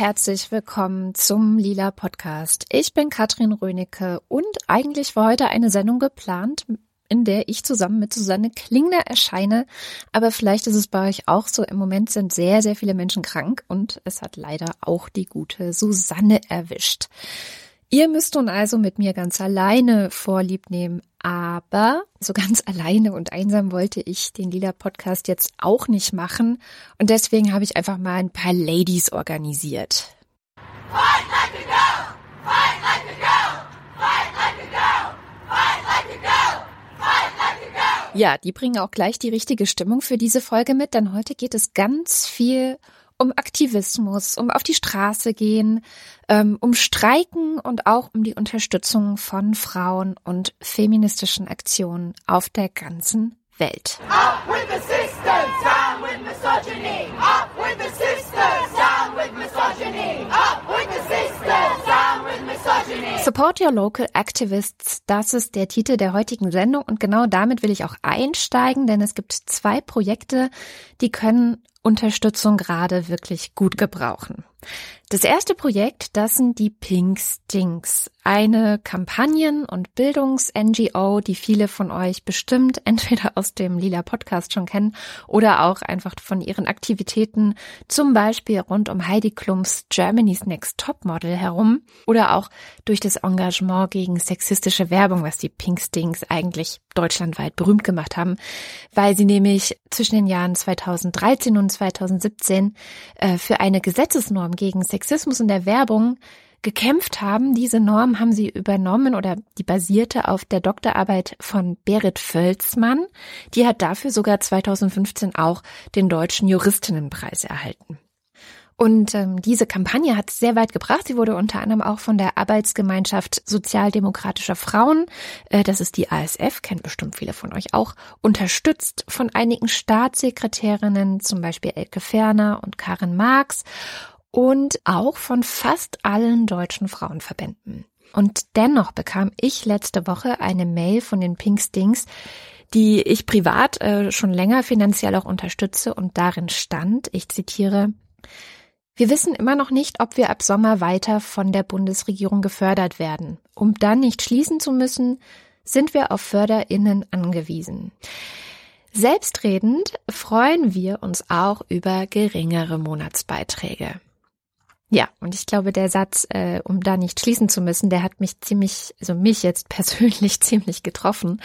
Herzlich willkommen zum Lila Podcast. Ich bin Katrin Rönecke und eigentlich war heute eine Sendung geplant, in der ich zusammen mit Susanne Klingner erscheine. Aber vielleicht ist es bei euch auch so. Im Moment sind sehr, sehr viele Menschen krank und es hat leider auch die gute Susanne erwischt. Ihr müsst nun also mit mir ganz alleine Vorlieb nehmen, aber so ganz alleine und einsam wollte ich den Lila Podcast jetzt auch nicht machen und deswegen habe ich einfach mal ein paar Ladies organisiert. Fight like a girl! Fight like a girl! Fight like a girl! Fight like a girl! Fight like a girl! Ja, die bringen auch gleich die richtige Stimmung für diese Folge mit, denn heute geht es ganz viel um Aktivismus, um auf die Straße gehen, ähm, um Streiken und auch um die Unterstützung von Frauen und feministischen Aktionen auf der ganzen Welt. Up with the sisters, down with misogyny. Up with the sisters, down with misogyny. Up with the sisters, down with misogyny. Support Your Local Activists, das ist der Titel der heutigen Sendung und genau damit will ich auch einsteigen, denn es gibt zwei Projekte, die können Unterstützung gerade wirklich gut gebrauchen. Das erste Projekt, das sind die Pink Stinks, eine Kampagnen- und Bildungs-NGO, die viele von euch bestimmt entweder aus dem Lila Podcast schon kennen oder auch einfach von ihren Aktivitäten, zum Beispiel rund um Heidi Klums Germany's Next Top Model herum oder auch durch das Engagement gegen sexistische Werbung, was die Pink Stinks eigentlich deutschlandweit berühmt gemacht haben, weil sie nämlich zwischen den Jahren 2013 und 2017 äh, für eine Gesetzesnorm gegen Sexismus in der Werbung gekämpft haben. Diese Norm haben sie übernommen oder die basierte auf der Doktorarbeit von Berit Völzmann. Die hat dafür sogar 2015 auch den Deutschen Juristinnenpreis erhalten. Und ähm, diese Kampagne hat sehr weit gebracht. Sie wurde unter anderem auch von der Arbeitsgemeinschaft Sozialdemokratischer Frauen, äh, das ist die ASF, kennen bestimmt viele von euch auch, unterstützt von einigen Staatssekretärinnen, zum Beispiel Elke Ferner und Karin Marx und auch von fast allen deutschen Frauenverbänden. Und dennoch bekam ich letzte Woche eine Mail von den Pink Stings, die ich privat äh, schon länger finanziell auch unterstütze und darin stand, ich zitiere, wir wissen immer noch nicht, ob wir ab Sommer weiter von der Bundesregierung gefördert werden. Um dann nicht schließen zu müssen, sind wir auf Förderinnen angewiesen. Selbstredend freuen wir uns auch über geringere Monatsbeiträge. Ja, und ich glaube, der Satz, äh, um da nicht schließen zu müssen, der hat mich ziemlich, also mich jetzt persönlich ziemlich getroffen.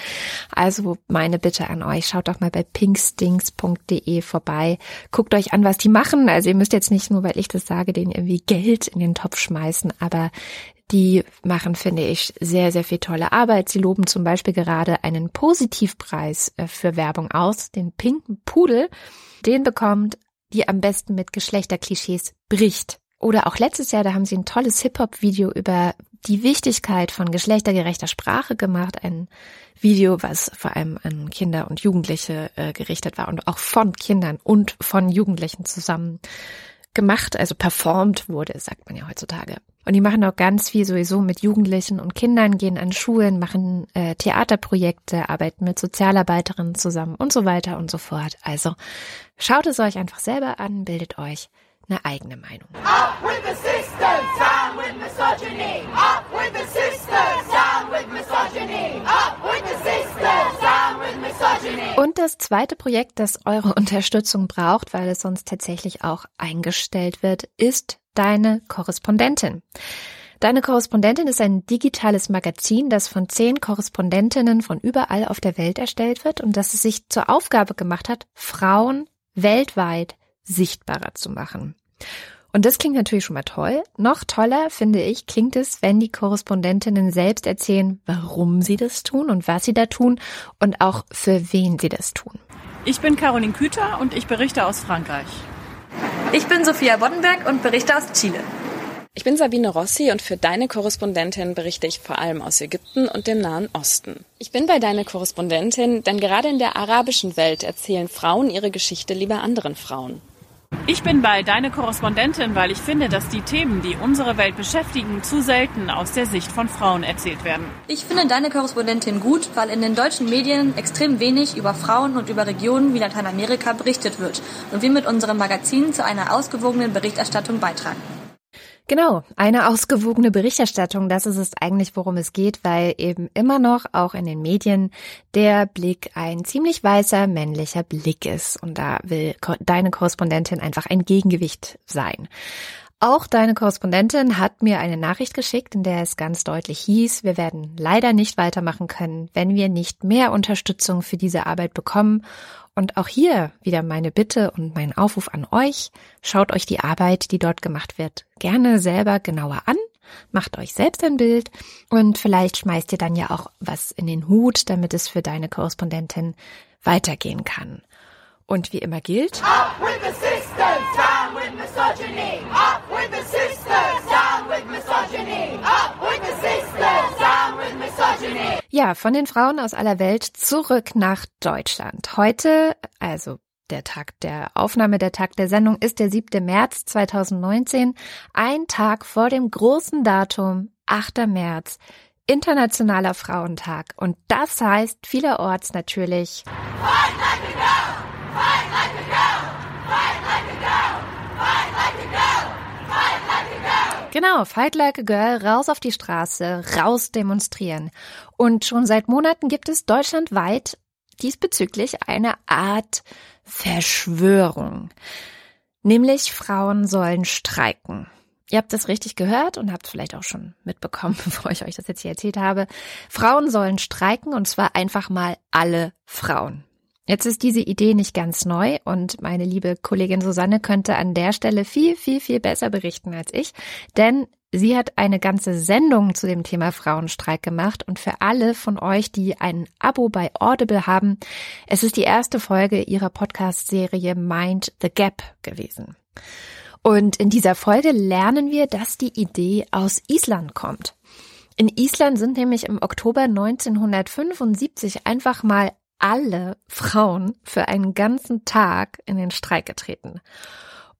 Also meine Bitte an euch, schaut doch mal bei pinkstings.de vorbei. Guckt euch an, was die machen. Also ihr müsst jetzt nicht nur, weil ich das sage, denen irgendwie Geld in den Topf schmeißen, aber die machen, finde ich, sehr, sehr viel tolle Arbeit. Sie loben zum Beispiel gerade einen Positivpreis äh, für Werbung aus, den pinken Pudel. Den bekommt die am besten mit Geschlechterklischees bricht. Oder auch letztes Jahr, da haben sie ein tolles Hip-Hop-Video über die Wichtigkeit von geschlechtergerechter Sprache gemacht. Ein Video, was vor allem an Kinder und Jugendliche äh, gerichtet war und auch von Kindern und von Jugendlichen zusammen gemacht, also performt wurde, sagt man ja heutzutage. Und die machen auch ganz viel sowieso mit Jugendlichen und Kindern, gehen an Schulen, machen äh, Theaterprojekte, arbeiten mit Sozialarbeiterinnen zusammen und so weiter und so fort. Also schaut es euch einfach selber an, bildet euch eine eigene Meinung. Up with the sisters, down with misogyny. Up with the sisters, down with misogyny. Up with the sisters, down with misogyny. Und das zweite Projekt, das eure Unterstützung braucht, weil es sonst tatsächlich auch eingestellt wird, ist deine Korrespondentin. Deine Korrespondentin ist ein digitales Magazin, das von zehn Korrespondentinnen von überall auf der Welt erstellt wird und das es sich zur Aufgabe gemacht hat, Frauen weltweit sichtbarer zu machen. Und das klingt natürlich schon mal toll. Noch toller, finde ich, klingt es, wenn die Korrespondentinnen selbst erzählen, warum sie das tun und was sie da tun und auch für wen sie das tun. Ich bin Caroline Küter und ich berichte aus Frankreich. Ich bin Sophia Boddenberg und berichte aus Chile. Ich bin Sabine Rossi und für deine Korrespondentin berichte ich vor allem aus Ägypten und dem Nahen Osten. Ich bin bei deiner Korrespondentin, denn gerade in der arabischen Welt erzählen Frauen ihre Geschichte lieber anderen Frauen. Ich bin bei Deine Korrespondentin, weil ich finde, dass die Themen, die unsere Welt beschäftigen, zu selten aus der Sicht von Frauen erzählt werden. Ich finde Deine Korrespondentin gut, weil in den deutschen Medien extrem wenig über Frauen und über Regionen wie Lateinamerika berichtet wird und wir mit unserem Magazin zu einer ausgewogenen Berichterstattung beitragen. Genau, eine ausgewogene Berichterstattung, das ist es eigentlich, worum es geht, weil eben immer noch auch in den Medien der Blick ein ziemlich weißer männlicher Blick ist. Und da will deine Korrespondentin einfach ein Gegengewicht sein. Auch deine Korrespondentin hat mir eine Nachricht geschickt, in der es ganz deutlich hieß, wir werden leider nicht weitermachen können, wenn wir nicht mehr Unterstützung für diese Arbeit bekommen und auch hier wieder meine Bitte und mein Aufruf an euch. Schaut euch die Arbeit, die dort gemacht wird, gerne selber genauer an. Macht euch selbst ein Bild und vielleicht schmeißt ihr dann ja auch was in den Hut, damit es für deine Korrespondentin weitergehen kann. Und wie immer gilt, Up with the sisters, down with misogyny. Up with the sisters, down with misogyny. Up with the sisters, down with misogyny. Ja, von den Frauen aus aller Welt zurück nach Deutschland. Heute, also der Tag der Aufnahme, der Tag der Sendung ist der 7. März 2019, ein Tag vor dem großen Datum, 8. März, Internationaler Frauentag. Und das heißt vielerorts natürlich Fight like a girl! Fight like a girl! Fight like a girl! Fight like a girl! Fight like a girl! Genau, Fight like a girl, raus auf die Straße, raus demonstrieren. Und schon seit Monaten gibt es deutschlandweit diesbezüglich eine Art Verschwörung. Nämlich Frauen sollen streiken. Ihr habt das richtig gehört und habt vielleicht auch schon mitbekommen, bevor ich euch das jetzt hier erzählt habe. Frauen sollen streiken und zwar einfach mal alle Frauen. Jetzt ist diese Idee nicht ganz neu und meine liebe Kollegin Susanne könnte an der Stelle viel, viel, viel besser berichten als ich, denn sie hat eine ganze Sendung zu dem Thema Frauenstreik gemacht und für alle von euch, die ein Abo bei Audible haben, es ist die erste Folge ihrer Podcast-Serie Mind the Gap gewesen. Und in dieser Folge lernen wir, dass die Idee aus Island kommt. In Island sind nämlich im Oktober 1975 einfach mal alle Frauen für einen ganzen Tag in den Streik getreten.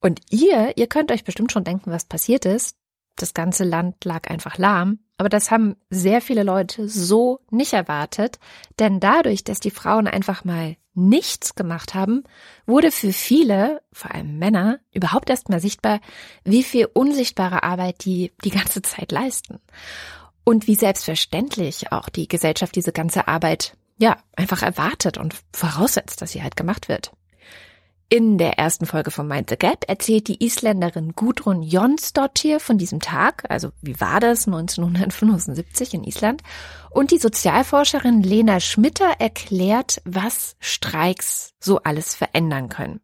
Und ihr, ihr könnt euch bestimmt schon denken, was passiert ist. Das ganze Land lag einfach lahm. Aber das haben sehr viele Leute so nicht erwartet. Denn dadurch, dass die Frauen einfach mal nichts gemacht haben, wurde für viele, vor allem Männer, überhaupt erst mal sichtbar, wie viel unsichtbare Arbeit die die ganze Zeit leisten. Und wie selbstverständlich auch die Gesellschaft diese ganze Arbeit ja, einfach erwartet und voraussetzt, dass sie halt gemacht wird. In der ersten Folge von Mind the Gap erzählt die Isländerin Gudrun Jonsdottir von diesem Tag, also wie war das 1975 in Island, und die Sozialforscherin Lena Schmitter erklärt, was Streiks so alles verändern können.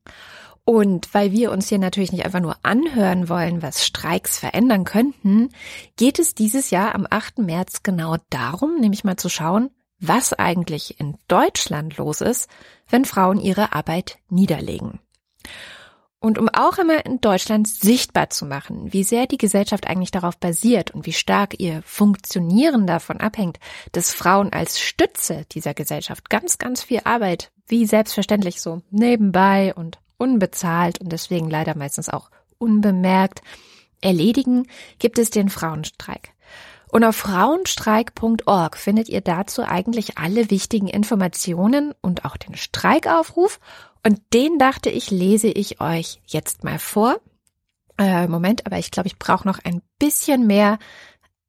Und weil wir uns hier natürlich nicht einfach nur anhören wollen, was Streiks verändern könnten, geht es dieses Jahr am 8. März genau darum, nämlich mal zu schauen, was eigentlich in Deutschland los ist, wenn Frauen ihre Arbeit niederlegen. Und um auch immer in Deutschland sichtbar zu machen, wie sehr die Gesellschaft eigentlich darauf basiert und wie stark ihr Funktionieren davon abhängt, dass Frauen als Stütze dieser Gesellschaft ganz, ganz viel Arbeit, wie selbstverständlich so nebenbei und unbezahlt und deswegen leider meistens auch unbemerkt erledigen, gibt es den Frauenstreik. Und auf frauenstreik.org findet ihr dazu eigentlich alle wichtigen Informationen und auch den Streikaufruf. Und den dachte ich, lese ich euch jetzt mal vor. Äh, Moment, aber ich glaube, ich brauche noch ein bisschen mehr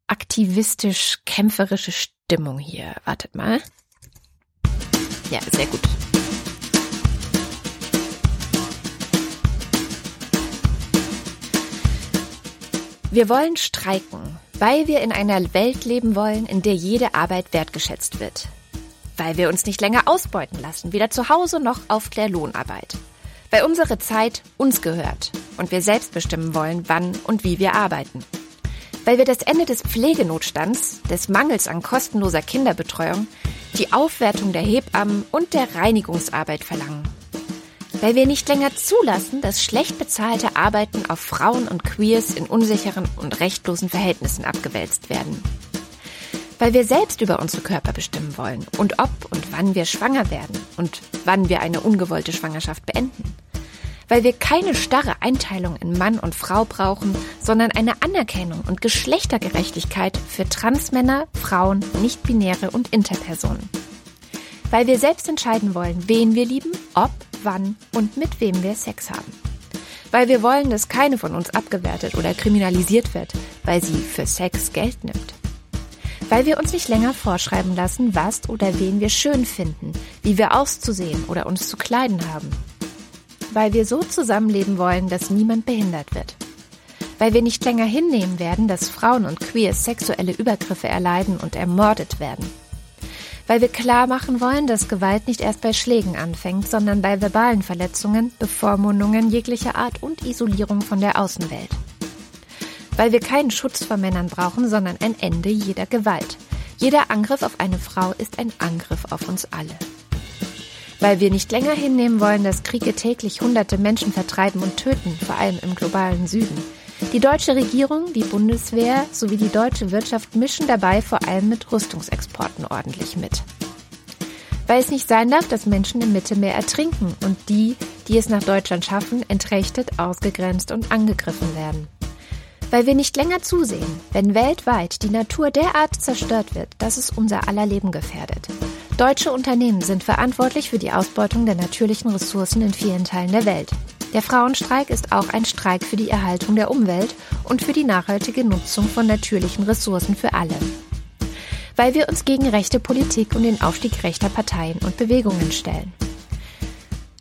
aktivistisch-kämpferische Stimmung hier. Wartet mal. Ja, sehr gut. Wir wollen streiken weil wir in einer Welt leben wollen, in der jede Arbeit wertgeschätzt wird. Weil wir uns nicht länger ausbeuten lassen, weder zu Hause noch auf der Lohnarbeit. Weil unsere Zeit uns gehört und wir selbst bestimmen wollen, wann und wie wir arbeiten. Weil wir das Ende des Pflegenotstands, des Mangels an kostenloser Kinderbetreuung, die Aufwertung der Hebammen und der Reinigungsarbeit verlangen weil wir nicht länger zulassen, dass schlecht bezahlte Arbeiten auf Frauen und Queers in unsicheren und rechtlosen Verhältnissen abgewälzt werden. Weil wir selbst über unsere Körper bestimmen wollen und ob und wann wir schwanger werden und wann wir eine ungewollte Schwangerschaft beenden. Weil wir keine starre Einteilung in Mann und Frau brauchen, sondern eine Anerkennung und Geschlechtergerechtigkeit für Transmänner, Frauen, Nichtbinäre und Interpersonen. Weil wir selbst entscheiden wollen, wen wir lieben, ob, wann und mit wem wir Sex haben. Weil wir wollen, dass keine von uns abgewertet oder kriminalisiert wird, weil sie für Sex Geld nimmt. Weil wir uns nicht länger vorschreiben lassen, was oder wen wir schön finden, wie wir auszusehen oder uns zu kleiden haben. Weil wir so zusammenleben wollen, dass niemand behindert wird. Weil wir nicht länger hinnehmen werden, dass Frauen und Queers sexuelle Übergriffe erleiden und ermordet werden. Weil wir klar machen wollen, dass Gewalt nicht erst bei Schlägen anfängt, sondern bei verbalen Verletzungen, Bevormundungen jeglicher Art und Isolierung von der Außenwelt weil wir keinen Schutz vor Männern brauchen, sondern ein Ende jeder Gewalt. Jeder Angriff auf eine Frau ist ein Angriff auf uns alle. Weil wir nicht länger hinnehmen wollen, dass Kriege täglich hunderte Menschen vertreiben und töten, vor allem im globalen Süden. Die deutsche Regierung, die Bundeswehr sowie die deutsche Wirtschaft mischen dabei vor allem mit Rüstungsexporten ordentlich mit. Weil es nicht sein darf, dass Menschen im Mittelmeer ertrinken und die, die es nach Deutschland schaffen, entrechtet, ausgegrenzt und angegriffen werden weil wir nicht länger zusehen, wenn weltweit die Natur derart zerstört wird, dass es unser aller Leben gefährdet. Deutsche Unternehmen sind verantwortlich für die Ausbeutung der natürlichen Ressourcen in vielen Teilen der Welt. Der Frauenstreik ist auch ein Streik für die Erhaltung der Umwelt und für die nachhaltige Nutzung von natürlichen Ressourcen für alle. Weil wir uns gegen rechte Politik und den Aufstieg rechter Parteien und Bewegungen stellen.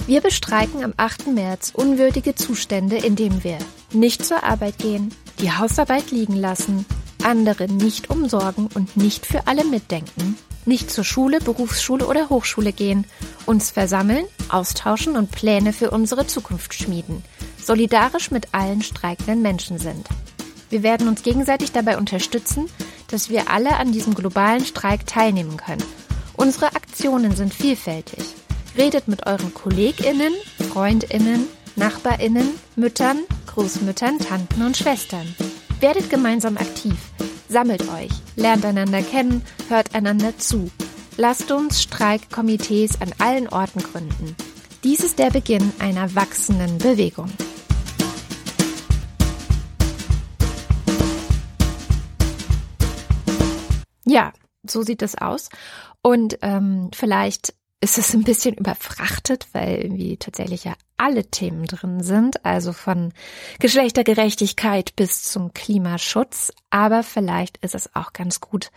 Wir bestreiken am 8. März unwürdige Zustände, indem wir nicht zur Arbeit gehen, die Hausarbeit liegen lassen, andere nicht umsorgen und nicht für alle mitdenken, nicht zur Schule, Berufsschule oder Hochschule gehen, uns versammeln, austauschen und Pläne für unsere Zukunft schmieden, solidarisch mit allen streikenden Menschen sind. Wir werden uns gegenseitig dabei unterstützen, dass wir alle an diesem globalen Streik teilnehmen können. Unsere Aktionen sind vielfältig. Redet mit euren KollegInnen, FreundInnen, NachbarInnen, Müttern, Großmüttern, Tanten und Schwestern. Werdet gemeinsam aktiv, sammelt euch, lernt einander kennen, hört einander zu. Lasst uns Streikkomitees an allen Orten gründen. Dies ist der Beginn einer wachsenden Bewegung. Ja, so sieht es aus. Und ähm, vielleicht ist es ein bisschen überfrachtet, weil irgendwie tatsächlich ja alle Themen drin sind, also von Geschlechtergerechtigkeit bis zum Klimaschutz. Aber vielleicht ist es auch ganz gut,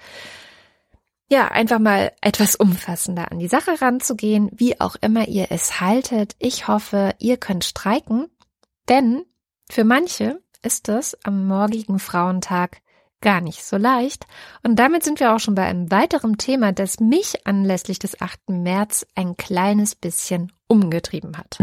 ja, einfach mal etwas umfassender an die Sache ranzugehen, wie auch immer ihr es haltet. Ich hoffe, ihr könnt streiken, denn für manche ist es am morgigen Frauentag gar nicht so leicht. Und damit sind wir auch schon bei einem weiteren Thema, das mich anlässlich des 8. März ein kleines bisschen umgetrieben hat.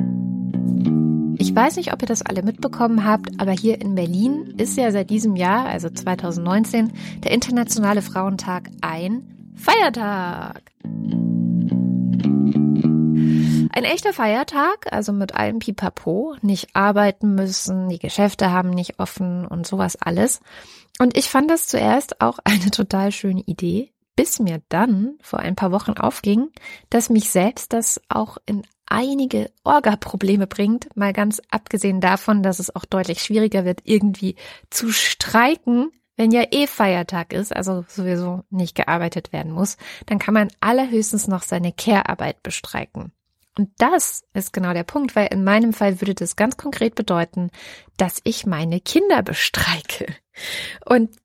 Ich weiß nicht, ob ihr das alle mitbekommen habt, aber hier in Berlin ist ja seit diesem Jahr, also 2019, der Internationale Frauentag ein Feiertag. Ein echter Feiertag, also mit allem Pipapo, nicht arbeiten müssen, die Geschäfte haben nicht offen und sowas alles. Und ich fand das zuerst auch eine total schöne Idee, bis mir dann vor ein paar Wochen aufging, dass mich selbst das auch in einige Orga-Probleme bringt, mal ganz abgesehen davon, dass es auch deutlich schwieriger wird, irgendwie zu streiken, wenn ja eh Feiertag ist, also sowieso nicht gearbeitet werden muss, dann kann man allerhöchstens noch seine Care-Arbeit bestreiken. Und das ist genau der Punkt, weil in meinem Fall würde das ganz konkret bedeuten, dass ich meine Kinder bestreike. Und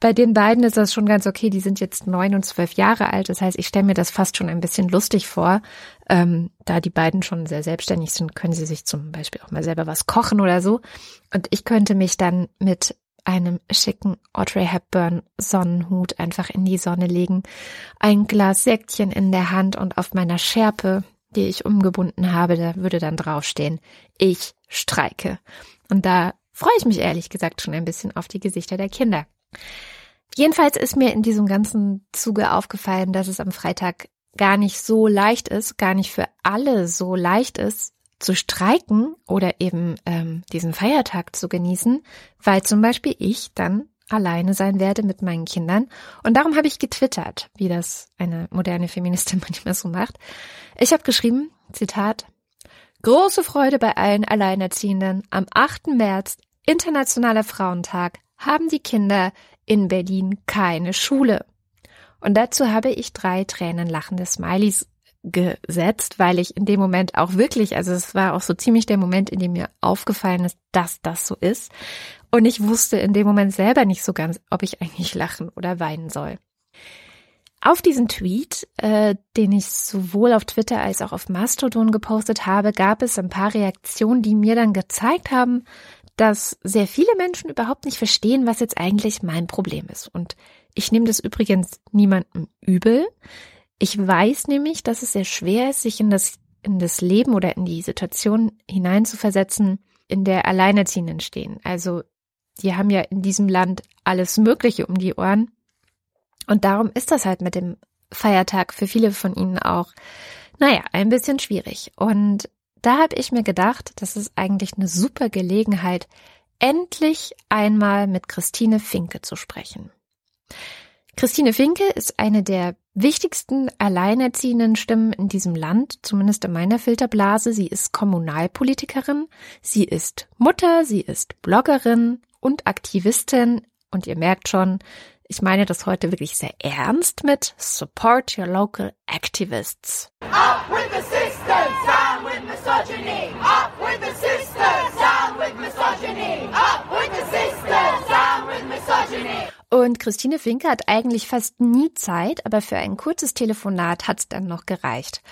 bei den beiden ist das schon ganz okay. Die sind jetzt neun und zwölf Jahre alt. Das heißt, ich stelle mir das fast schon ein bisschen lustig vor. Ähm, da die beiden schon sehr selbstständig sind, können sie sich zum Beispiel auch mal selber was kochen oder so. Und ich könnte mich dann mit einem schicken Audrey Hepburn Sonnenhut einfach in die Sonne legen, ein Glas Säckchen in der Hand und auf meiner Schärpe die ich umgebunden habe, da würde dann draufstehen, ich streike. Und da freue ich mich ehrlich gesagt schon ein bisschen auf die Gesichter der Kinder. Jedenfalls ist mir in diesem ganzen Zuge aufgefallen, dass es am Freitag gar nicht so leicht ist, gar nicht für alle so leicht ist, zu streiken oder eben ähm, diesen Feiertag zu genießen, weil zum Beispiel ich dann alleine sein werde mit meinen Kindern. Und darum habe ich getwittert, wie das eine moderne Feministin manchmal so macht. Ich habe geschrieben, Zitat, Große Freude bei allen Alleinerziehenden. Am 8. März, Internationaler Frauentag, haben die Kinder in Berlin keine Schule. Und dazu habe ich drei tränenlachende Smileys gesetzt, weil ich in dem Moment auch wirklich, also es war auch so ziemlich der Moment, in dem mir aufgefallen ist, dass das so ist. Und ich wusste in dem Moment selber nicht so ganz, ob ich eigentlich lachen oder weinen soll. Auf diesen Tweet, äh, den ich sowohl auf Twitter als auch auf Mastodon gepostet habe, gab es ein paar Reaktionen, die mir dann gezeigt haben, dass sehr viele Menschen überhaupt nicht verstehen, was jetzt eigentlich mein Problem ist. Und ich nehme das übrigens niemandem übel. Ich weiß nämlich, dass es sehr schwer ist, sich in das, in das Leben oder in die Situation hineinzuversetzen, in der Alleinerziehenden stehen. Also, die haben ja in diesem Land alles Mögliche um die Ohren. Und darum ist das halt mit dem Feiertag für viele von ihnen auch, naja, ein bisschen schwierig. Und da habe ich mir gedacht, das ist eigentlich eine super Gelegenheit, endlich einmal mit Christine Finke zu sprechen. Christine Finke ist eine der wichtigsten alleinerziehenden Stimmen in diesem Land, zumindest in meiner Filterblase. Sie ist Kommunalpolitikerin, sie ist Mutter, sie ist Bloggerin und Aktivistin. Und ihr merkt schon, ich meine das heute wirklich sehr ernst mit Support your local activists. Up with the misogyny. Up with the sisters, down with misogyny. Up with the sisters, down with misogyny. Und Christine Finke hat eigentlich fast nie Zeit, aber für ein kurzes Telefonat hat's dann noch gereicht.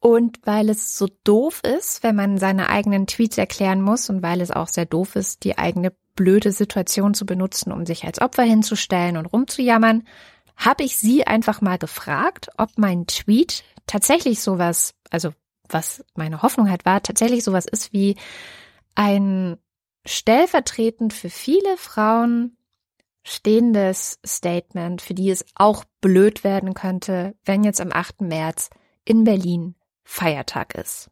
Und weil es so doof ist, wenn man seine eigenen Tweets erklären muss und weil es auch sehr doof ist, die eigene blöde Situation zu benutzen, um sich als Opfer hinzustellen und rumzujammern, habe ich sie einfach mal gefragt, ob mein Tweet tatsächlich sowas, also was meine Hoffnung halt war, tatsächlich sowas ist wie ein stellvertretend für viele Frauen stehendes Statement, für die es auch blöd werden könnte, wenn jetzt am 8. März in Berlin Feiertag ist.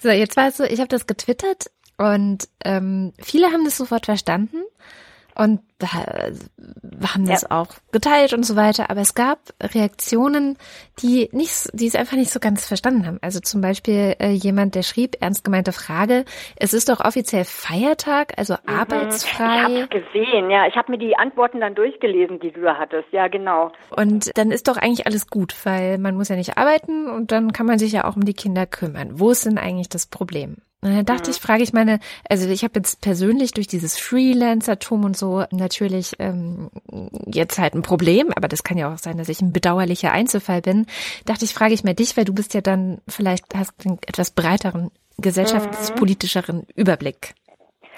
So, jetzt es so, ich habe das getwittert und ähm, viele haben das sofort verstanden und äh, haben das ja. auch geteilt und so weiter. Aber es gab Reaktionen, die nicht, die es einfach nicht so ganz verstanden haben. Also zum Beispiel äh, jemand, der schrieb, ernst gemeinte Frage, es ist doch offiziell Feiertag, also mhm. arbeitsfrei. Ich habe gesehen, ja. Ich habe mir die Antworten dann durchgelesen, die du da hattest. Ja, genau. Und dann ist doch eigentlich alles gut, weil man muss ja nicht arbeiten und dann kann man sich ja auch um die Kinder kümmern. Wo ist denn eigentlich das Problem? Und dann dachte mhm. ich, frage ich meine, also ich habe jetzt persönlich durch dieses Freelancertum und so natürlich ähm, jetzt halt ein Problem, aber das kann ja auch sein, dass ich ein bedauerlicher Einzelfall bin. Dachte ich, frage ich mal dich, weil du bist ja dann vielleicht hast einen etwas breiteren gesellschaftspolitischeren mhm. Überblick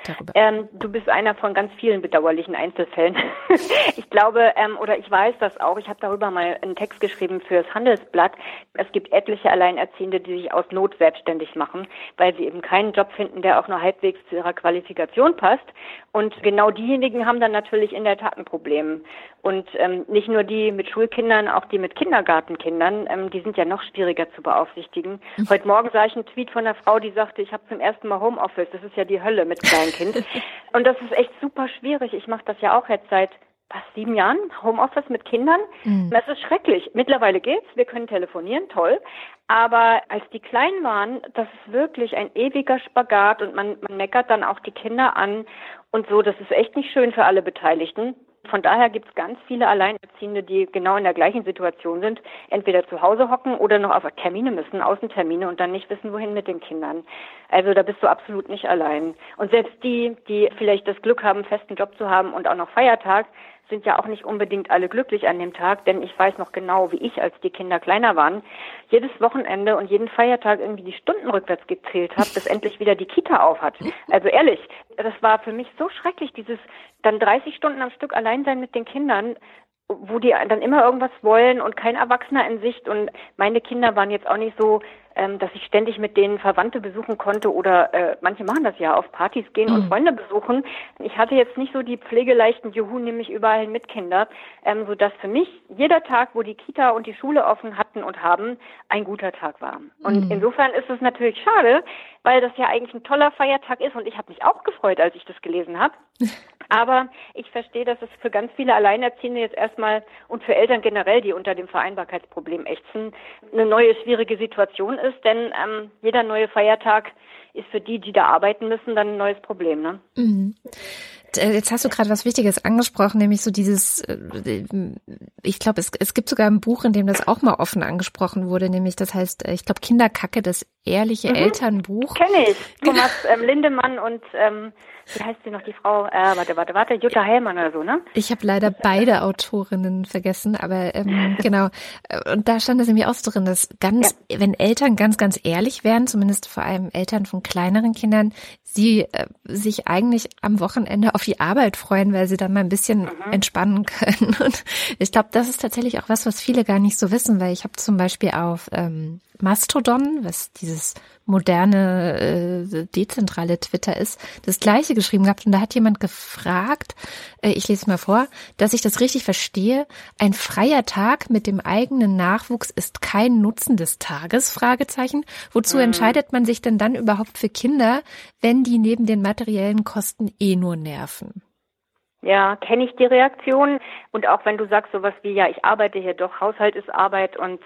darüber? Ähm, du bist einer von ganz vielen bedauerlichen Einzelfällen. ich glaube, ähm, oder ich weiß das auch, ich habe darüber mal einen Text geschrieben fürs Handelsblatt. Es gibt etliche Alleinerziehende, die sich aus Not selbstständig machen, weil sie eben keinen Job finden, der auch nur halbwegs zu ihrer Qualifikation passt. Und genau diejenigen haben dann natürlich in der Tat ein Problem. Und ähm, nicht nur die mit Schulkindern, auch die mit Kindergartenkindern, ähm, die sind ja noch schwieriger zu beaufsichtigen. Mhm. Heute Morgen sah ich einen Tweet von einer Frau, die sagte, ich habe zum ersten Mal Homeoffice. Das ist ja die Hölle mit Kleinkind. Und das ist echt super schwierig. Ich mache das ja auch jetzt seit fast sieben Jahren Homeoffice mit Kindern. Mhm. Das ist schrecklich. Mittlerweile geht's. Wir können telefonieren, toll. Aber als die klein waren, das ist wirklich ein ewiger Spagat und man, man meckert dann auch die Kinder an und so. Das ist echt nicht schön für alle Beteiligten. Von daher gibt es ganz viele Alleinerziehende, die genau in der gleichen Situation sind, entweder zu Hause hocken oder noch auf Termine müssen, Außentermine und dann nicht wissen, wohin mit den Kindern. Also da bist du absolut nicht allein. Und selbst die, die vielleicht das Glück haben, festen Job zu haben und auch noch Feiertag, sind ja auch nicht unbedingt alle glücklich an dem Tag, denn ich weiß noch genau, wie ich, als die Kinder kleiner waren, jedes Wochenende und jeden Feiertag irgendwie die Stunden rückwärts gezählt habe, bis endlich wieder die Kita auf hat. Also ehrlich, das war für mich so schrecklich, dieses dann 30 Stunden am Stück allein sein mit den Kindern, wo die dann immer irgendwas wollen und kein Erwachsener in Sicht. Und meine Kinder waren jetzt auch nicht so, ähm, dass ich ständig mit denen Verwandte besuchen konnte oder äh, manche machen das ja, auf Partys gehen mhm. und Freunde besuchen. Ich hatte jetzt nicht so die pflegeleichten Juhu, nämlich überall mit Kinder, ähm, sodass für mich jeder Tag, wo die Kita und die Schule offen hatten und haben, ein guter Tag war. Und mhm. insofern ist es natürlich schade, weil das ja eigentlich ein toller Feiertag ist und ich habe mich auch gefreut, als ich das gelesen habe. Aber ich verstehe, dass es für ganz viele Alleinerziehende jetzt erstmal und für Eltern generell, die unter dem Vereinbarkeitsproblem ächzen, eine neue schwierige Situation ist, denn ähm, jeder neue Feiertag ist für die, die da arbeiten müssen, dann ein neues Problem. Ne? Mhm. Äh, jetzt hast du gerade was Wichtiges angesprochen, nämlich so dieses, äh, ich glaube, es, es gibt sogar ein Buch, in dem das auch mal offen angesprochen wurde, nämlich das heißt, äh, ich glaube, Kinderkacke, das ehrliche mhm. Elternbuch. Kenne ich. Thomas ähm, Lindemann und ähm, wie heißt sie noch, die Frau, äh, warte, warte, warte, Jutta Hellmann oder so, ne? Ich habe leider beide Autorinnen vergessen, aber ähm, genau. Und da stand es nämlich auch so drin, dass ganz, ja. wenn Eltern ganz, ganz ehrlich wären, zumindest vor allem Eltern von kleineren Kindern, sie äh, sich eigentlich am Wochenende auf die Arbeit freuen, weil sie dann mal ein bisschen mhm. entspannen können. Und ich glaube, das ist tatsächlich auch was, was viele gar nicht so wissen, weil ich habe zum Beispiel auf ähm, Mastodon, was dieses moderne, äh, dezentrale Twitter ist, das gleiche geschrieben gehabt. Und da hat jemand gefragt, äh, ich lese mal vor, dass ich das richtig verstehe. Ein freier Tag mit dem eigenen Nachwuchs ist kein Nutzen des Tages? Fragezeichen. Wozu mhm. entscheidet man sich denn dann überhaupt für Kinder, wenn die neben den materiellen Kosten eh nur nerven? Ja, kenne ich die Reaktion. Und auch wenn du sagst sowas wie, ja, ich arbeite hier doch, Haushalt ist Arbeit und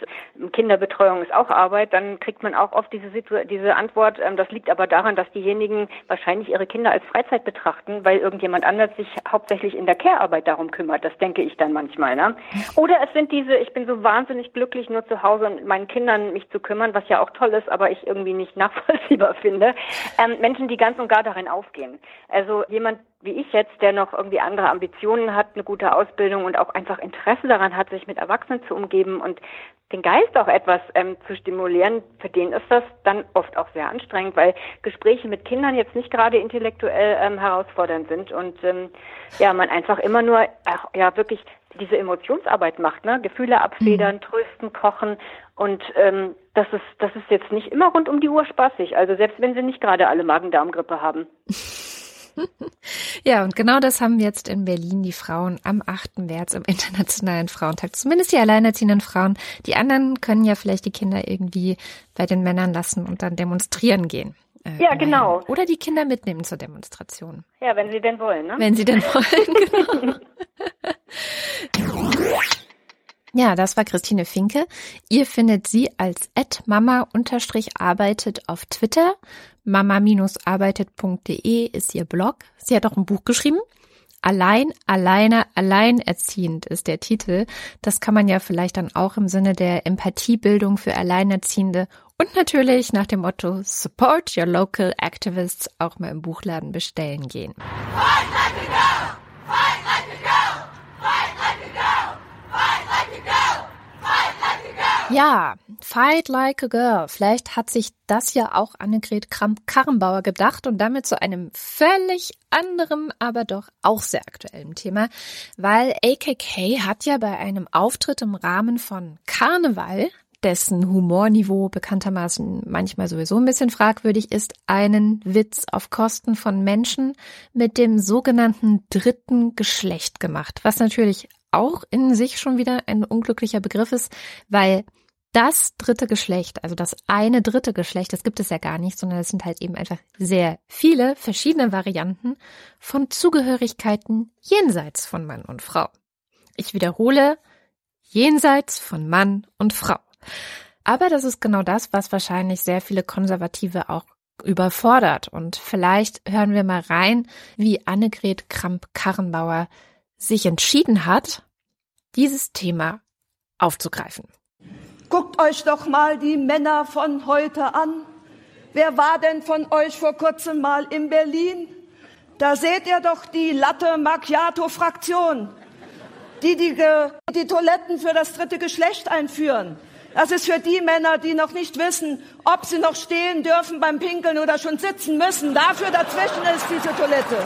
Kinderbetreuung ist auch Arbeit, dann kriegt man auch oft diese, Situ diese Antwort, ähm, das liegt aber daran, dass diejenigen wahrscheinlich ihre Kinder als Freizeit betrachten, weil irgendjemand anders sich hauptsächlich in der Care-Arbeit darum kümmert. Das denke ich dann manchmal. Ne? Oder es sind diese, ich bin so wahnsinnig glücklich, nur zu Hause und meinen Kindern mich zu kümmern, was ja auch toll ist, aber ich irgendwie nicht nachvollziehbar finde. Ähm, Menschen, die ganz und gar darin aufgehen. Also jemand, wie ich jetzt, der noch irgendwie andere Ambitionen hat, eine gute Ausbildung und auch einfach Interesse daran hat, sich mit Erwachsenen zu umgeben und den Geist auch etwas ähm, zu stimulieren, für den ist das dann oft auch sehr anstrengend, weil Gespräche mit Kindern jetzt nicht gerade intellektuell ähm, herausfordernd sind und ähm, ja, man einfach immer nur ach, ja wirklich diese Emotionsarbeit macht, ne? Gefühle abfedern, mhm. trösten, kochen und ähm, das ist das ist jetzt nicht immer rund um die Uhr spaßig. Also selbst wenn sie nicht gerade alle Magen-Darm-Grippe haben. Ja, und genau das haben jetzt in Berlin die Frauen am 8. März im Internationalen Frauentag. Zumindest die alleinerziehenden Frauen. Die anderen können ja vielleicht die Kinder irgendwie bei den Männern lassen und dann demonstrieren gehen. Äh, ja, genau. Oder die Kinder mitnehmen zur Demonstration. Ja, wenn sie denn wollen, ne? Wenn sie denn wollen, genau. Ja, das war Christine Finke. Ihr findet sie als mama-arbeitet auf Twitter. mama-arbeitet.de ist ihr Blog. Sie hat auch ein Buch geschrieben. Allein, alleine, alleinerziehend ist der Titel. Das kann man ja vielleicht dann auch im Sinne der Empathiebildung für Alleinerziehende und natürlich nach dem Motto Support Your Local Activists auch mal im Buchladen bestellen gehen. Fight like a girl! Fight like a girl! Fight like a girl! Ja, Fight Like a Girl. Vielleicht hat sich das ja auch Annegret Kramp-Karrenbauer gedacht und damit zu einem völlig anderem, aber doch auch sehr aktuellen Thema, weil AKK hat ja bei einem Auftritt im Rahmen von Karneval, dessen Humorniveau bekanntermaßen manchmal sowieso ein bisschen fragwürdig ist, einen Witz auf Kosten von Menschen mit dem sogenannten dritten Geschlecht gemacht, was natürlich auch in sich schon wieder ein unglücklicher Begriff ist, weil das dritte Geschlecht, also das eine dritte Geschlecht, das gibt es ja gar nicht, sondern es sind halt eben einfach sehr viele verschiedene Varianten von Zugehörigkeiten jenseits von Mann und Frau. Ich wiederhole, jenseits von Mann und Frau. Aber das ist genau das, was wahrscheinlich sehr viele Konservative auch überfordert. Und vielleicht hören wir mal rein, wie Annegret Kramp-Karrenbauer sich entschieden hat, dieses Thema aufzugreifen. Guckt euch doch mal die Männer von heute an. Wer war denn von euch vor kurzem mal in Berlin? Da seht ihr doch die Latte Macchiato Fraktion, die die, die Toiletten für das dritte Geschlecht einführen. Das ist für die Männer, die noch nicht wissen, ob sie noch stehen dürfen beim Pinkeln oder schon sitzen müssen. Dafür dazwischen ist diese Toilette.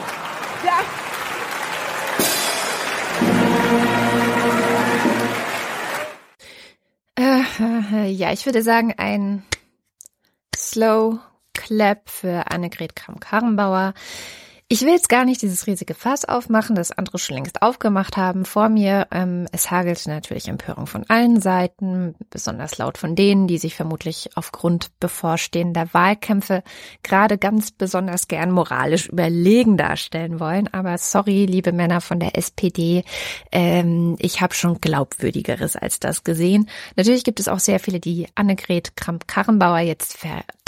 Ja. Äh, ja, ich würde sagen, ein Slow Clap für Annegret Kramp-Karrenbauer. Ich will jetzt gar nicht dieses riesige Fass aufmachen, das andere schon längst aufgemacht haben vor mir. Ähm, es hagelte natürlich Empörung von allen Seiten, besonders laut von denen, die sich vermutlich aufgrund bevorstehender Wahlkämpfe gerade ganz besonders gern moralisch überlegen darstellen wollen. Aber sorry, liebe Männer von der SPD, ähm, ich habe schon glaubwürdigeres als das gesehen. Natürlich gibt es auch sehr viele, die Annegret Kramp-Karrenbauer jetzt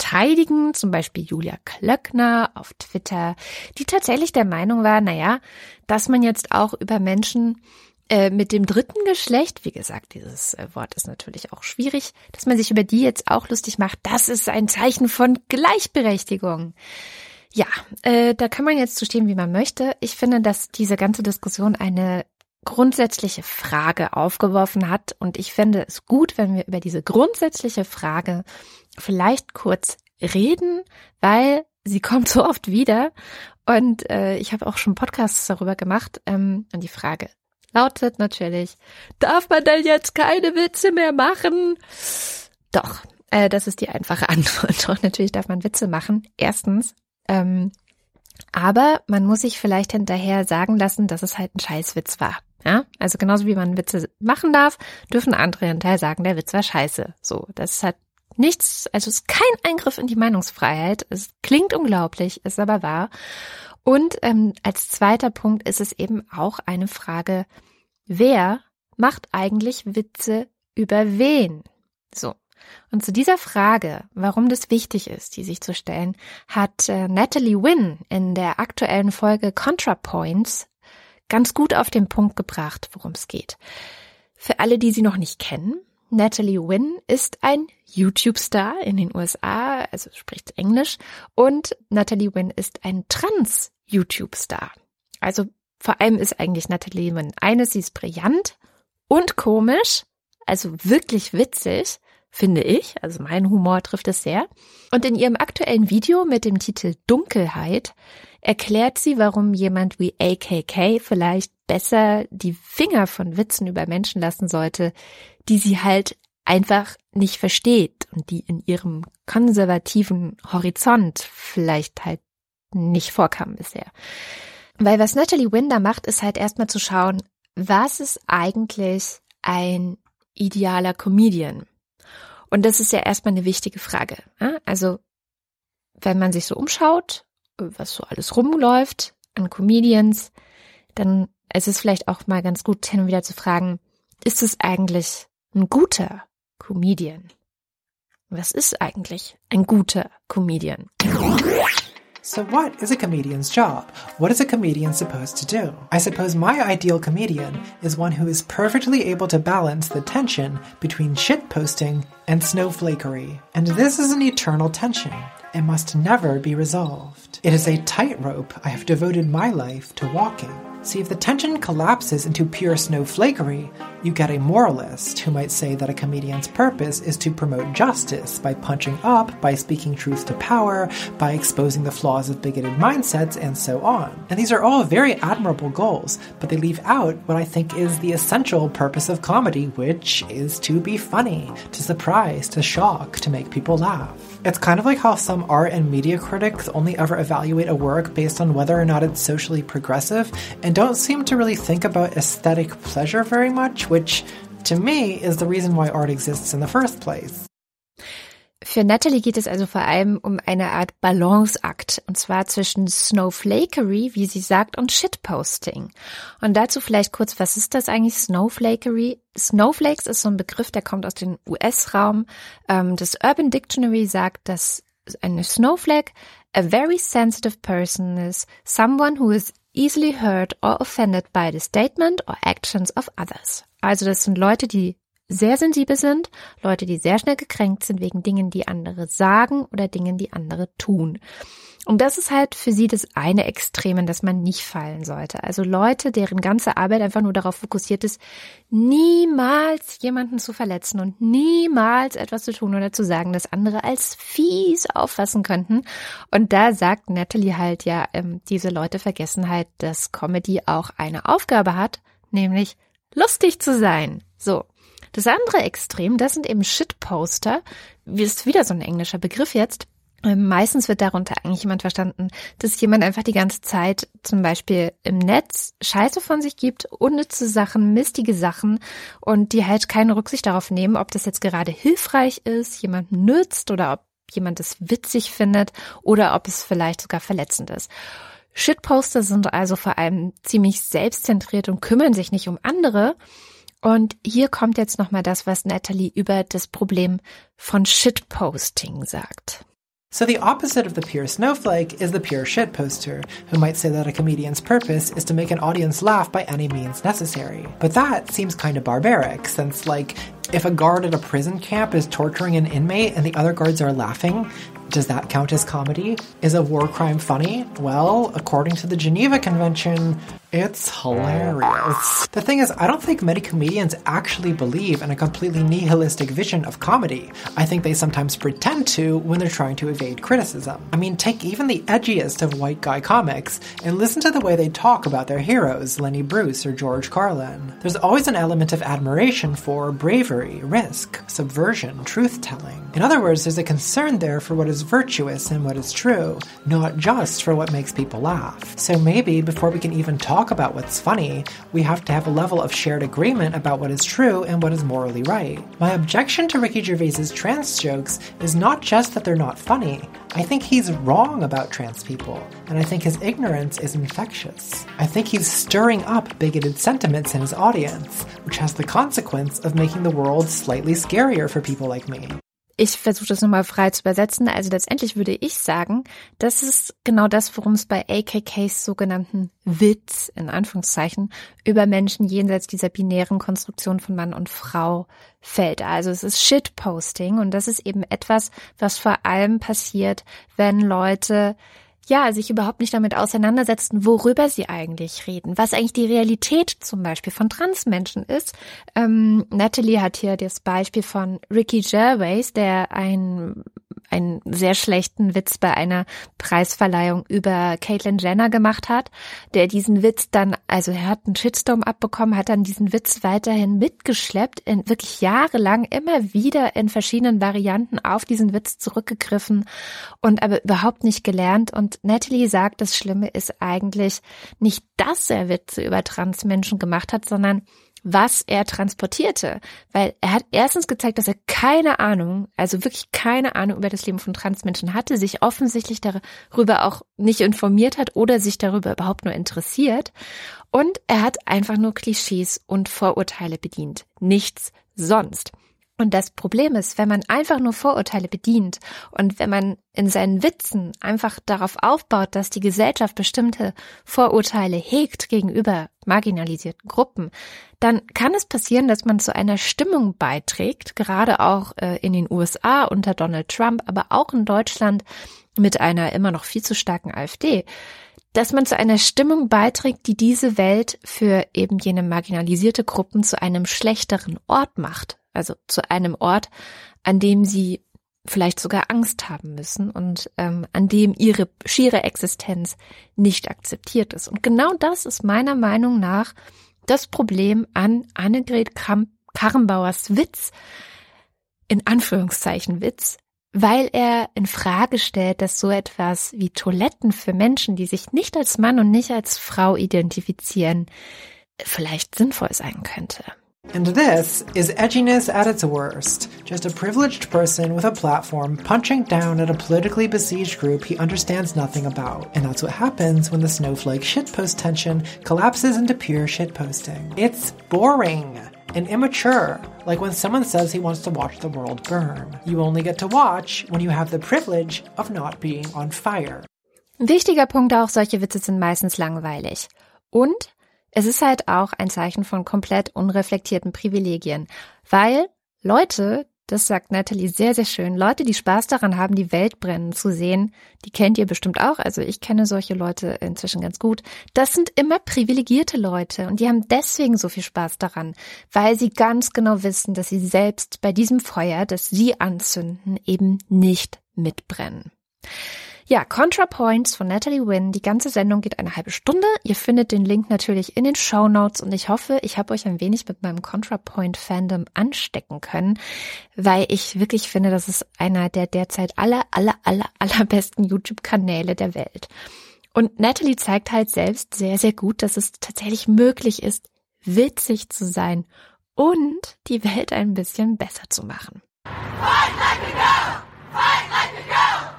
verteidigen, zum Beispiel Julia Klöckner auf Twitter, die tatsächlich der Meinung war, naja, dass man jetzt auch über Menschen äh, mit dem dritten Geschlecht, wie gesagt, dieses äh, Wort ist natürlich auch schwierig, dass man sich über die jetzt auch lustig macht, das ist ein Zeichen von Gleichberechtigung. Ja, äh, da kann man jetzt zu stehen, wie man möchte. Ich finde, dass diese ganze Diskussion eine grundsätzliche Frage aufgeworfen hat und ich finde es gut, wenn wir über diese grundsätzliche Frage vielleicht kurz reden, weil sie kommt so oft wieder und äh, ich habe auch schon Podcasts darüber gemacht. Ähm, und die Frage lautet natürlich, darf man denn jetzt keine Witze mehr machen? Doch, äh, das ist die einfache Antwort. Doch, natürlich darf man Witze machen. Erstens. Ähm, aber man muss sich vielleicht hinterher sagen lassen, dass es halt ein Scheißwitz war. Ja, also genauso wie man Witze machen darf, dürfen andere hinterher sagen, der Witz war scheiße. So, das hat nichts, also ist kein Eingriff in die Meinungsfreiheit. Es klingt unglaublich, ist aber wahr. Und ähm, als zweiter Punkt ist es eben auch eine Frage, wer macht eigentlich Witze über wen? So. Und zu dieser Frage, warum das wichtig ist, die sich zu stellen, hat äh, Natalie Wynn in der aktuellen Folge ContraPoints ganz gut auf den Punkt gebracht, worum es geht. Für alle, die sie noch nicht kennen, Natalie Wynn ist ein YouTube-Star in den USA, also spricht Englisch, und Natalie Wynn ist ein Trans-YouTube-Star. Also vor allem ist eigentlich Natalie Wynn eines, sie ist brillant und komisch, also wirklich witzig, finde ich, also mein Humor trifft es sehr. Und in ihrem aktuellen Video mit dem Titel Dunkelheit erklärt sie, warum jemand wie AKK vielleicht besser die Finger von Witzen über Menschen lassen sollte, die sie halt einfach nicht versteht und die in ihrem konservativen Horizont vielleicht halt nicht vorkamen bisher. Weil was Natalie Winder macht, ist halt erstmal zu schauen, was ist eigentlich ein idealer Comedian? Und das ist ja erstmal eine wichtige Frage. Also, wenn man sich so umschaut, was so alles rumläuft an Comedians, dann ist es vielleicht auch mal ganz gut, hin und wieder zu fragen, ist es eigentlich ein guter Comedian? Was ist eigentlich ein guter Comedian? So what is a comedian's job? What is a comedian supposed to do? I suppose my ideal comedian is one who is perfectly able to balance the tension between shitposting and snowflakery. And this is an eternal tension. It must never be resolved. It is a tightrope I have devoted my life to walking. See, if the tension collapses into pure snowflakery, you get a moralist who might say that a comedian's purpose is to promote justice by punching up, by speaking truth to power, by exposing the flaws of bigoted mindsets, and so on. And these are all very admirable goals, but they leave out what I think is the essential purpose of comedy, which is to be funny, to surprise, to shock, to make people laugh. It's kind of like how some art and media critics only ever evaluate a work based on whether or not it's socially progressive and don't seem to really think about aesthetic pleasure very much, which to me is the reason why art exists in the first place. Für Natalie geht es also vor allem um eine Art Balanceakt, und zwar zwischen Snowflakery, wie sie sagt, und Shitposting. Und dazu vielleicht kurz, was ist das eigentlich, Snowflakery? Snowflakes ist so ein Begriff, der kommt aus dem US-Raum. Ähm, das Urban Dictionary sagt, dass eine Snowflake a very sensitive person is someone who is easily hurt or offended by the statement or actions of others. Also das sind Leute, die sehr sensibel sind, Leute, die sehr schnell gekränkt sind wegen Dingen, die andere sagen oder Dingen, die andere tun. Und das ist halt für sie das eine Extrem, in das man nicht fallen sollte. Also Leute, deren ganze Arbeit einfach nur darauf fokussiert ist, niemals jemanden zu verletzen und niemals etwas zu tun oder zu sagen, das andere als fies auffassen könnten. Und da sagt Natalie halt ja, ähm, diese Leute vergessen halt, dass Comedy auch eine Aufgabe hat, nämlich lustig zu sein. So. Das andere Extrem, das sind eben Shitposter, ist wieder so ein englischer Begriff jetzt. Ähm, meistens wird darunter eigentlich jemand verstanden, dass jemand einfach die ganze Zeit zum Beispiel im Netz Scheiße von sich gibt, unnütze Sachen, mistige Sachen und die halt keine Rücksicht darauf nehmen, ob das jetzt gerade hilfreich ist, jemandem nützt oder ob jemand es witzig findet oder ob es vielleicht sogar verletzend ist. Shitposter sind also vor allem ziemlich selbstzentriert und kümmern sich nicht um andere. Und hier kommt jetzt nochmal das, was Natalie über das Problem von Shitposting sagt. So the opposite of the pure snowflake is the pure shitposter, who might say that a comedian's purpose is to make an audience laugh by any means necessary. But that seems kind of barbaric, since, like, if a guard at a prison camp is torturing an inmate and the other guards are laughing, does that count as comedy? Is a war crime funny? Well, according to the Geneva Convention, it's hilarious. The thing is, I don't think many comedians actually believe in a completely nihilistic vision of comedy. I think they sometimes pretend to when they're trying to evade criticism. I mean, take even the edgiest of white guy comics and listen to the way they talk about their heroes, Lenny Bruce or George Carlin. There's always an element of admiration for bravery, risk, subversion, truth telling. In other words, there's a concern there for what is virtuous and what is true, not just for what makes people laugh. So maybe before we can even talk talk about what's funny, we have to have a level of shared agreement about what is true and what is morally right. My objection to Ricky Gervais's trans jokes is not just that they're not funny. I think he's wrong about trans people, and I think his ignorance is infectious. I think he's stirring up bigoted sentiments in his audience, which has the consequence of making the world slightly scarier for people like me. Ich versuche das nochmal frei zu übersetzen. Also letztendlich würde ich sagen, das ist genau das, worum es bei AKKs sogenannten Witz, in Anführungszeichen, über Menschen jenseits dieser binären Konstruktion von Mann und Frau fällt. Also es ist Shitposting und das ist eben etwas, was vor allem passiert, wenn Leute ja, sich überhaupt nicht damit auseinandersetzen, worüber sie eigentlich reden, was eigentlich die Realität zum Beispiel von Transmenschen ist. Ähm, Natalie hat hier das Beispiel von Ricky Gervais, der ein einen sehr schlechten Witz bei einer Preisverleihung über Caitlyn Jenner gemacht hat, der diesen Witz dann, also er hat einen Shitstorm abbekommen, hat dann diesen Witz weiterhin mitgeschleppt, in wirklich jahrelang immer wieder in verschiedenen Varianten auf diesen Witz zurückgegriffen und aber überhaupt nicht gelernt. Und Natalie sagt, das Schlimme ist eigentlich nicht, dass er Witze über Transmenschen gemacht hat, sondern was er transportierte, weil er hat erstens gezeigt, dass er keine Ahnung, also wirklich keine Ahnung über das Leben von Transmenschen hatte, sich offensichtlich darüber auch nicht informiert hat oder sich darüber überhaupt nur interessiert. Und er hat einfach nur Klischees und Vorurteile bedient, nichts sonst. Und das Problem ist, wenn man einfach nur Vorurteile bedient und wenn man in seinen Witzen einfach darauf aufbaut, dass die Gesellschaft bestimmte Vorurteile hegt gegenüber marginalisierten Gruppen, dann kann es passieren, dass man zu einer Stimmung beiträgt, gerade auch äh, in den USA unter Donald Trump, aber auch in Deutschland mit einer immer noch viel zu starken AfD, dass man zu einer Stimmung beiträgt, die diese Welt für eben jene marginalisierte Gruppen zu einem schlechteren Ort macht also zu einem Ort, an dem sie vielleicht sogar Angst haben müssen und ähm, an dem ihre schiere Existenz nicht akzeptiert ist. Und genau das ist meiner Meinung nach das Problem an Annegret Karrenbauers Witz, in Anführungszeichen Witz, weil er in Frage stellt, dass so etwas wie Toiletten für Menschen, die sich nicht als Mann und nicht als Frau identifizieren, vielleicht sinnvoll sein könnte. And this is edginess at its worst. Just a privileged person with a platform punching down at a politically besieged group he understands nothing about. And that's what happens when the snowflake shitpost tension collapses into pure shitposting. It's boring and immature, like when someone says he wants to watch the world burn. You only get to watch when you have the privilege of not being on fire. Wichtiger Punkt auch, solche Witze sind meistens langweilig. Und Es ist halt auch ein Zeichen von komplett unreflektierten Privilegien, weil Leute, das sagt Natalie sehr, sehr schön, Leute, die Spaß daran haben, die Welt brennen zu sehen, die kennt ihr bestimmt auch, also ich kenne solche Leute inzwischen ganz gut, das sind immer privilegierte Leute und die haben deswegen so viel Spaß daran, weil sie ganz genau wissen, dass sie selbst bei diesem Feuer, das sie anzünden, eben nicht mitbrennen. Ja, ContraPoints von Natalie Wynn. Die ganze Sendung geht eine halbe Stunde. Ihr findet den Link natürlich in den Show Notes und ich hoffe, ich habe euch ein wenig mit meinem ContraPoint-Fandom anstecken können, weil ich wirklich finde, das ist einer der derzeit aller, aller, aller, allerbesten YouTube-Kanäle der Welt. Und Natalie zeigt halt selbst sehr, sehr gut, dass es tatsächlich möglich ist, witzig zu sein und die Welt ein bisschen besser zu machen. Fight like a girl! Fight like a girl!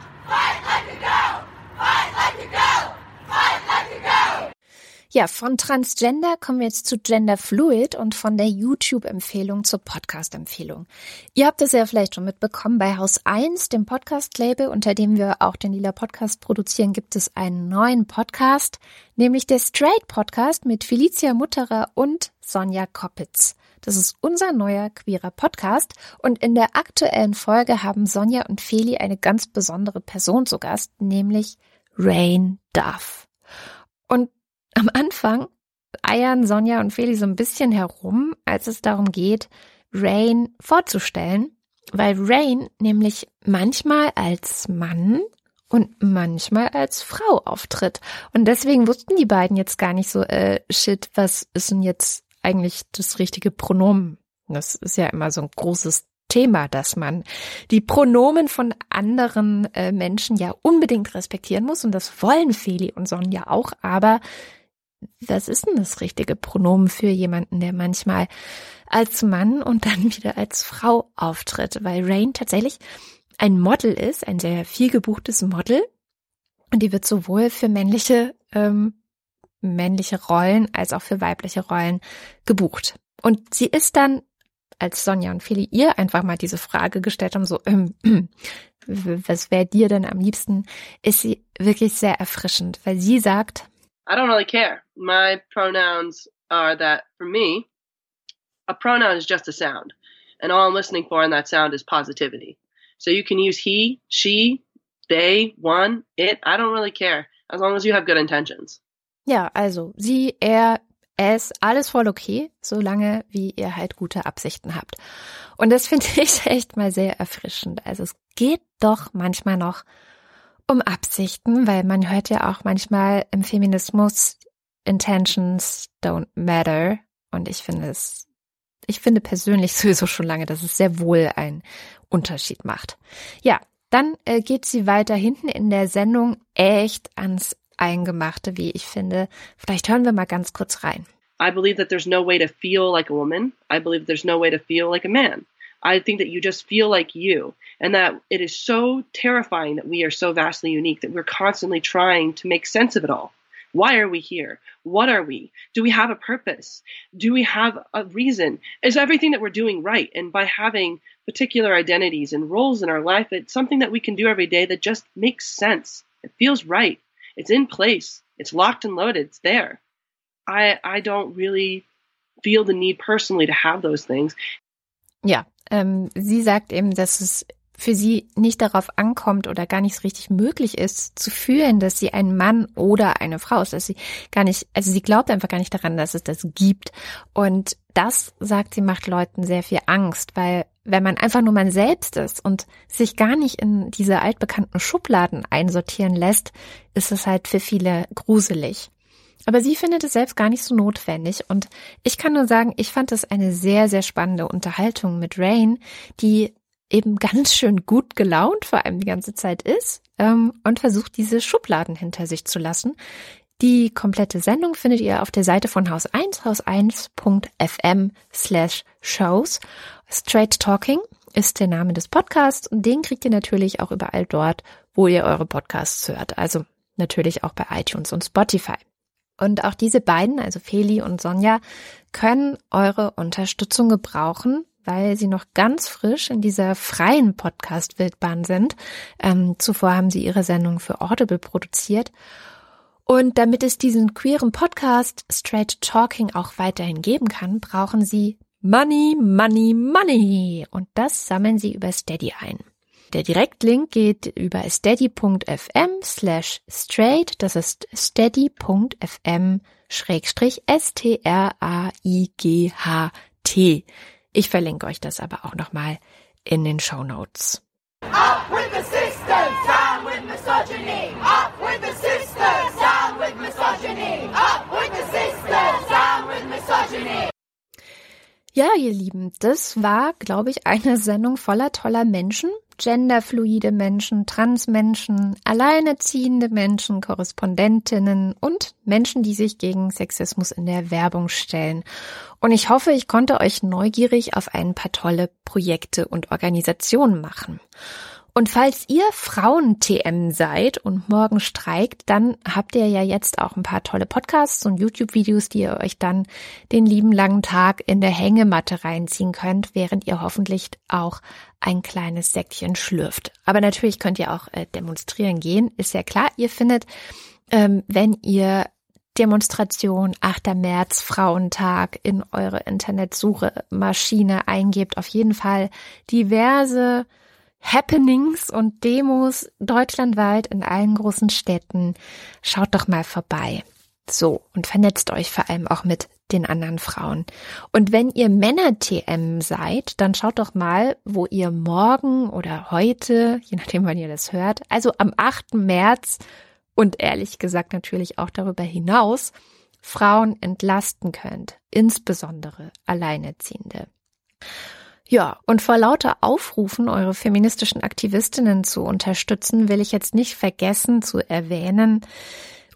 Ja, von Transgender kommen wir jetzt zu Gender Fluid und von der YouTube-Empfehlung zur Podcast-Empfehlung. Ihr habt es ja vielleicht schon mitbekommen, bei Haus 1, dem Podcast-Label, unter dem wir auch den Lila Podcast produzieren, gibt es einen neuen Podcast, nämlich der Straight Podcast mit Felicia Mutterer und Sonja Koppitz. Das ist unser neuer queerer Podcast und in der aktuellen Folge haben Sonja und Feli eine ganz besondere Person zu Gast, nämlich Rain Duff. Und am Anfang eiern Sonja und Feli so ein bisschen herum, als es darum geht, Rain vorzustellen, weil Rain nämlich manchmal als Mann und manchmal als Frau auftritt. Und deswegen wussten die beiden jetzt gar nicht so, äh, shit, was ist denn jetzt eigentlich das richtige Pronomen? Das ist ja immer so ein großes Thema, dass man die Pronomen von anderen äh, Menschen ja unbedingt respektieren muss. Und das wollen Feli und Sonja auch. Aber was ist denn das richtige Pronomen für jemanden, der manchmal als Mann und dann wieder als Frau auftritt? Weil Rain tatsächlich ein Model ist, ein sehr viel gebuchtes Model. Und die wird sowohl für männliche, ähm, männliche Rollen als auch für weibliche Rollen gebucht. Und sie ist dann, als Sonja und Feli ihr einfach mal diese Frage gestellt haben, so, ähm, was wäre dir denn am liebsten, ist sie wirklich sehr erfrischend, weil sie sagt, I don't really care. My pronouns are that for me, a pronoun is just a sound. And all I'm listening for in that sound is positivity. So you can use he, she, they, one, it. I don't really care. As long as you have good intentions. Ja, also sie, er, es, alles voll okay, solange wie ihr halt gute Absichten habt. Und das finde ich echt mal sehr erfrischend. Also es geht doch manchmal noch um Absichten, weil man hört ja auch manchmal im Feminismus Intentions don't matter. Und ich finde es, ich finde persönlich sowieso schon lange, dass es sehr wohl einen Unterschied macht. Ja, dann äh, geht sie weiter hinten in der Sendung echt ans Eingemachte, wie ich finde. Vielleicht hören wir mal ganz kurz rein. I believe that there's no way to feel like a woman. I believe there's no way to feel like a man. I think that you just feel like you, and that it is so terrifying that we are so vastly unique that we're constantly trying to make sense of it all. Why are we here? What are we? Do we have a purpose? Do we have a reason? Is everything that we're doing right? And by having particular identities and roles in our life, it's something that we can do every day that just makes sense. It feels right. It's in place. It's locked and loaded. It's there. I I don't really feel the need personally to have those things. Ja, ähm, sie sagt eben, dass es für sie nicht darauf ankommt oder gar nicht so richtig möglich ist, zu fühlen, dass sie ein Mann oder eine Frau ist, dass sie gar nicht, also sie glaubt einfach gar nicht daran, dass es das gibt. Und das, sagt sie, macht Leuten sehr viel Angst, weil wenn man einfach nur man selbst ist und sich gar nicht in diese altbekannten Schubladen einsortieren lässt, ist es halt für viele gruselig. Aber sie findet es selbst gar nicht so notwendig. Und ich kann nur sagen, ich fand es eine sehr, sehr spannende Unterhaltung mit Rain, die eben ganz schön gut gelaunt vor allem die ganze Zeit ist ähm, und versucht, diese Schubladen hinter sich zu lassen. Die komplette Sendung findet ihr auf der Seite von Haus 1, haus1.fm slash shows. Straight Talking ist der Name des Podcasts und den kriegt ihr natürlich auch überall dort, wo ihr eure Podcasts hört. Also natürlich auch bei iTunes und Spotify. Und auch diese beiden, also Feli und Sonja, können eure Unterstützung gebrauchen, weil sie noch ganz frisch in dieser freien Podcast-Wildbahn sind. Ähm, zuvor haben sie ihre Sendung für Audible produziert. Und damit es diesen queeren Podcast Straight Talking auch weiterhin geben kann, brauchen sie Money, Money, Money. Und das sammeln sie über Steady ein. Der Direktlink geht über steady.fm slash straight, das ist steady.fm schrägstrich S-T-R-A-I-G-H-T. Ich verlinke euch das aber auch nochmal in den Show Notes. Up with the system, down with misogyny. Up with the system, down with misogyny. Up with the system, down with misogyny. Ja, ihr Lieben, das war, glaube ich, eine Sendung voller toller Menschen genderfluide Menschen, Transmenschen, alleinerziehende Menschen, Korrespondentinnen und Menschen, die sich gegen Sexismus in der Werbung stellen. Und ich hoffe, ich konnte euch neugierig auf ein paar tolle Projekte und Organisationen machen. Und falls ihr Frauen-TM seid und morgen streikt, dann habt ihr ja jetzt auch ein paar tolle Podcasts und YouTube-Videos, die ihr euch dann den lieben langen Tag in der Hängematte reinziehen könnt, während ihr hoffentlich auch ein kleines Säckchen schlürft. Aber natürlich könnt ihr auch äh, demonstrieren gehen, ist ja klar. Ihr findet, ähm, wenn ihr Demonstration 8. März Frauentag in eure Internetsuche-Maschine eingebt, auf jeden Fall diverse Happenings und Demos deutschlandweit in allen großen Städten. Schaut doch mal vorbei. So, und vernetzt euch vor allem auch mit den anderen Frauen. Und wenn ihr Männer-TM seid, dann schaut doch mal, wo ihr morgen oder heute, je nachdem wann ihr das hört, also am 8. März und ehrlich gesagt natürlich auch darüber hinaus, Frauen entlasten könnt, insbesondere Alleinerziehende. Ja, und vor lauter Aufrufen, eure feministischen Aktivistinnen zu unterstützen, will ich jetzt nicht vergessen zu erwähnen,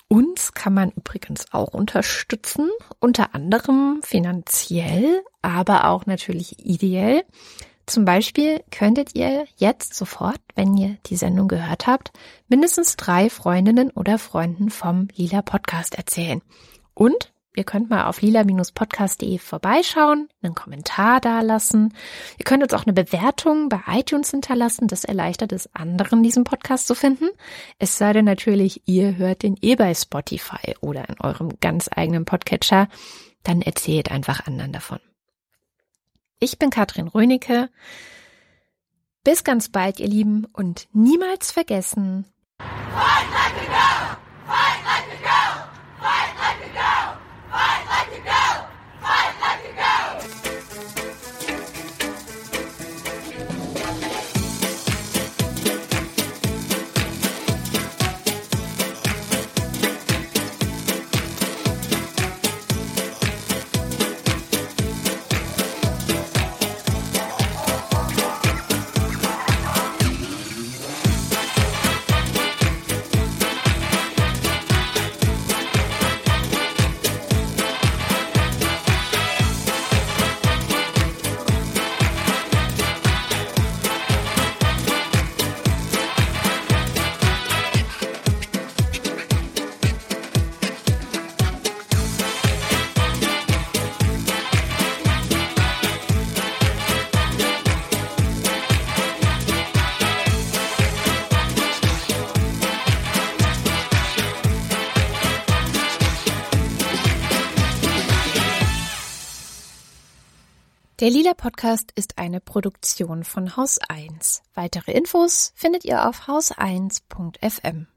uns kann man übrigens auch unterstützen, unter anderem finanziell, aber auch natürlich ideell. Zum Beispiel könntet ihr jetzt sofort, wenn ihr die Sendung gehört habt, mindestens drei Freundinnen oder Freunden vom Lila Podcast erzählen. Und Ihr könnt mal auf lila-podcast.de vorbeischauen, einen Kommentar dalassen. Ihr könnt uns auch eine Bewertung bei iTunes hinterlassen. Das erleichtert es anderen, diesen Podcast zu finden. Es sei denn natürlich, ihr hört den eh bei Spotify oder in eurem ganz eigenen Podcatcher. Dann erzählt einfach anderen davon. Ich bin Katrin Rönecke. Bis ganz bald, ihr Lieben, und niemals vergessen. Fight like a girl! Fight Der Lila Podcast ist eine Produktion von Haus 1. Weitere Infos findet ihr auf haus1.fm.